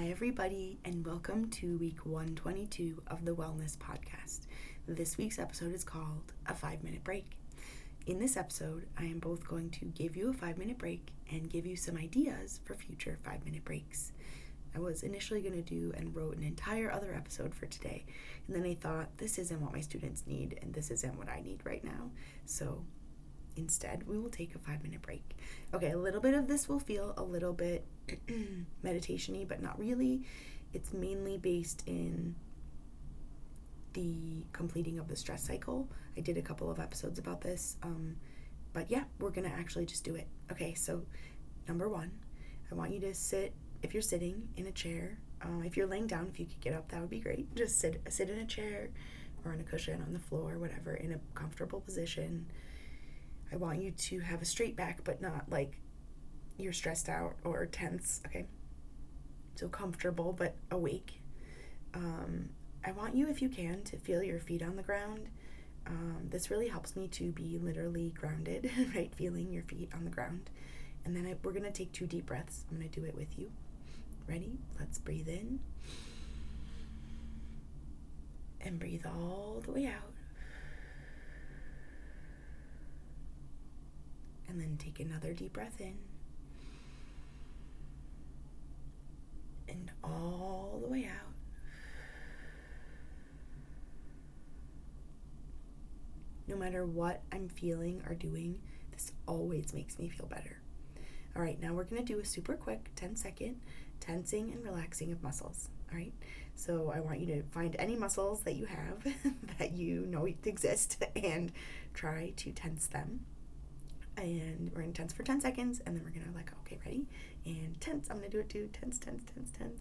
Hi, everybody, and welcome to week 122 of the Wellness Podcast. This week's episode is called A Five Minute Break. In this episode, I am both going to give you a five minute break and give you some ideas for future five minute breaks. I was initially going to do and wrote an entire other episode for today, and then I thought this isn't what my students need and this isn't what I need right now. So instead, we will take a five minute break. Okay, a little bit of this will feel a little bit meditation y, but not really. It's mainly based in the completing of the stress cycle. I did a couple of episodes about this. Um, but yeah, we're gonna actually just do it. Okay, so number one, I want you to sit, if you're sitting in a chair, um, if you're laying down, if you could get up, that would be great. Just sit, sit in a chair or on a cushion on the floor, whatever, in a comfortable position. I want you to have a straight back, but not like you're stressed out or tense. Okay. So comfortable, but awake. Um, I want you, if you can, to feel your feet on the ground. Um, this really helps me to be literally grounded, right? Feeling your feet on the ground. And then I, we're going to take two deep breaths. I'm going to do it with you. Ready? Let's breathe in. And breathe all the way out. And then take another deep breath in. And all the way out. No matter what I'm feeling or doing, this always makes me feel better. All right, now we're gonna do a super quick 10 second tensing and relaxing of muscles. All right, so I want you to find any muscles that you have that you know exist and try to tense them and we're gonna tense for 10 seconds and then we're gonna like okay ready? And tense i'm gonna do it too. Tense tense tense tense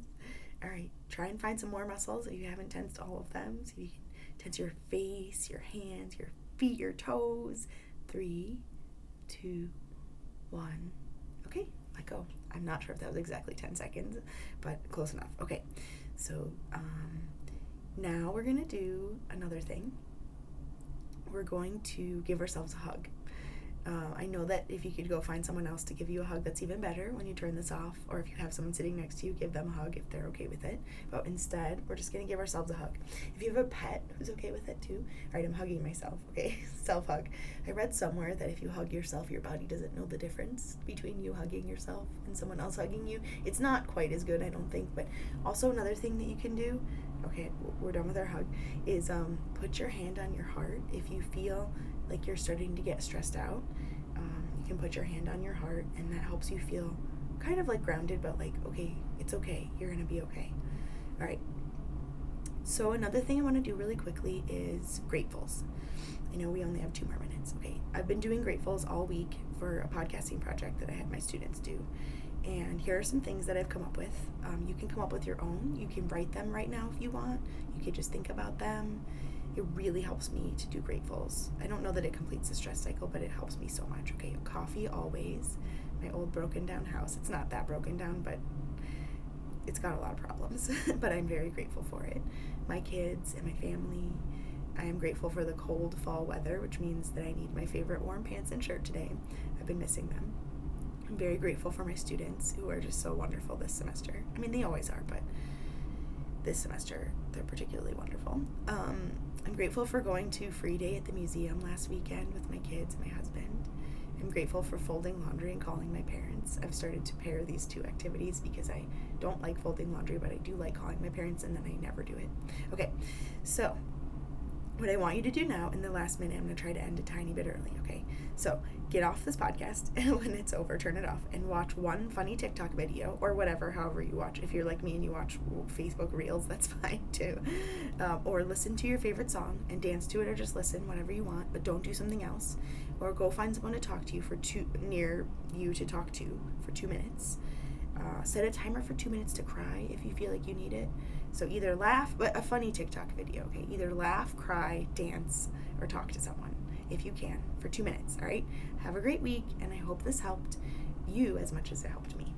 all right try and find some more muscles if you haven't tensed all of them. So you can tense your face your hands your feet your toes. Three two one. Okay let go. I'm not sure if that was exactly 10 seconds but close enough. Okay so um, now we're gonna do another thing. We're going to give ourselves a hug uh, I know that if you could go find someone else to give you a hug, that's even better when you turn this off. Or if you have someone sitting next to you, give them a hug if they're okay with it. But instead, we're just going to give ourselves a hug. If you have a pet who's okay with it too, all right, I'm hugging myself, okay? Self hug. I read somewhere that if you hug yourself, your body doesn't know the difference between you hugging yourself and someone else hugging you. It's not quite as good, I don't think. But also, another thing that you can do, okay, we're done with our hug, is um, put your hand on your heart if you feel like you're starting to get stressed out, um, you can put your hand on your heart, and that helps you feel kind of like grounded, but like, okay, it's okay. You're going to be okay. All right. So, another thing I want to do really quickly is gratefuls. I know we only have two more minutes. Okay. I've been doing gratefuls all week for a podcasting project that I had my students do. And here are some things that I've come up with. Um, you can come up with your own. You can write them right now if you want. You could just think about them it really helps me to do gratefuls. I don't know that it completes the stress cycle, but it helps me so much. Okay, coffee always. My old broken down house. It's not that broken down, but it's got a lot of problems, but I'm very grateful for it. My kids and my family. I am grateful for the cold fall weather, which means that I need my favorite warm pants and shirt today. I've been missing them. I'm very grateful for my students who are just so wonderful this semester. I mean, they always are, but this semester they're particularly wonderful. Um, I'm grateful for going to free day at the museum last weekend with my kids and my husband. I'm grateful for folding laundry and calling my parents. I've started to pair these two activities because I don't like folding laundry, but I do like calling my parents and then I never do it. Okay, so what I want you to do now in the last minute, I'm going to try to end a tiny bit early, okay? So get off this podcast and when it's over, turn it off and watch one funny TikTok video or whatever, however you watch. If you're like me and you watch Facebook Reels, that's fine too. Um, or listen to your favorite song and dance to it or just listen, whatever you want, but don't do something else. Or go find someone to talk to you for two, near you to talk to for two minutes. Uh, set a timer for two minutes to cry if you feel like you need it. So either laugh, but a funny TikTok video, okay? Either laugh, cry, dance, or talk to someone if you can for two minutes, all right? Have a great week, and I hope this helped you as much as it helped me.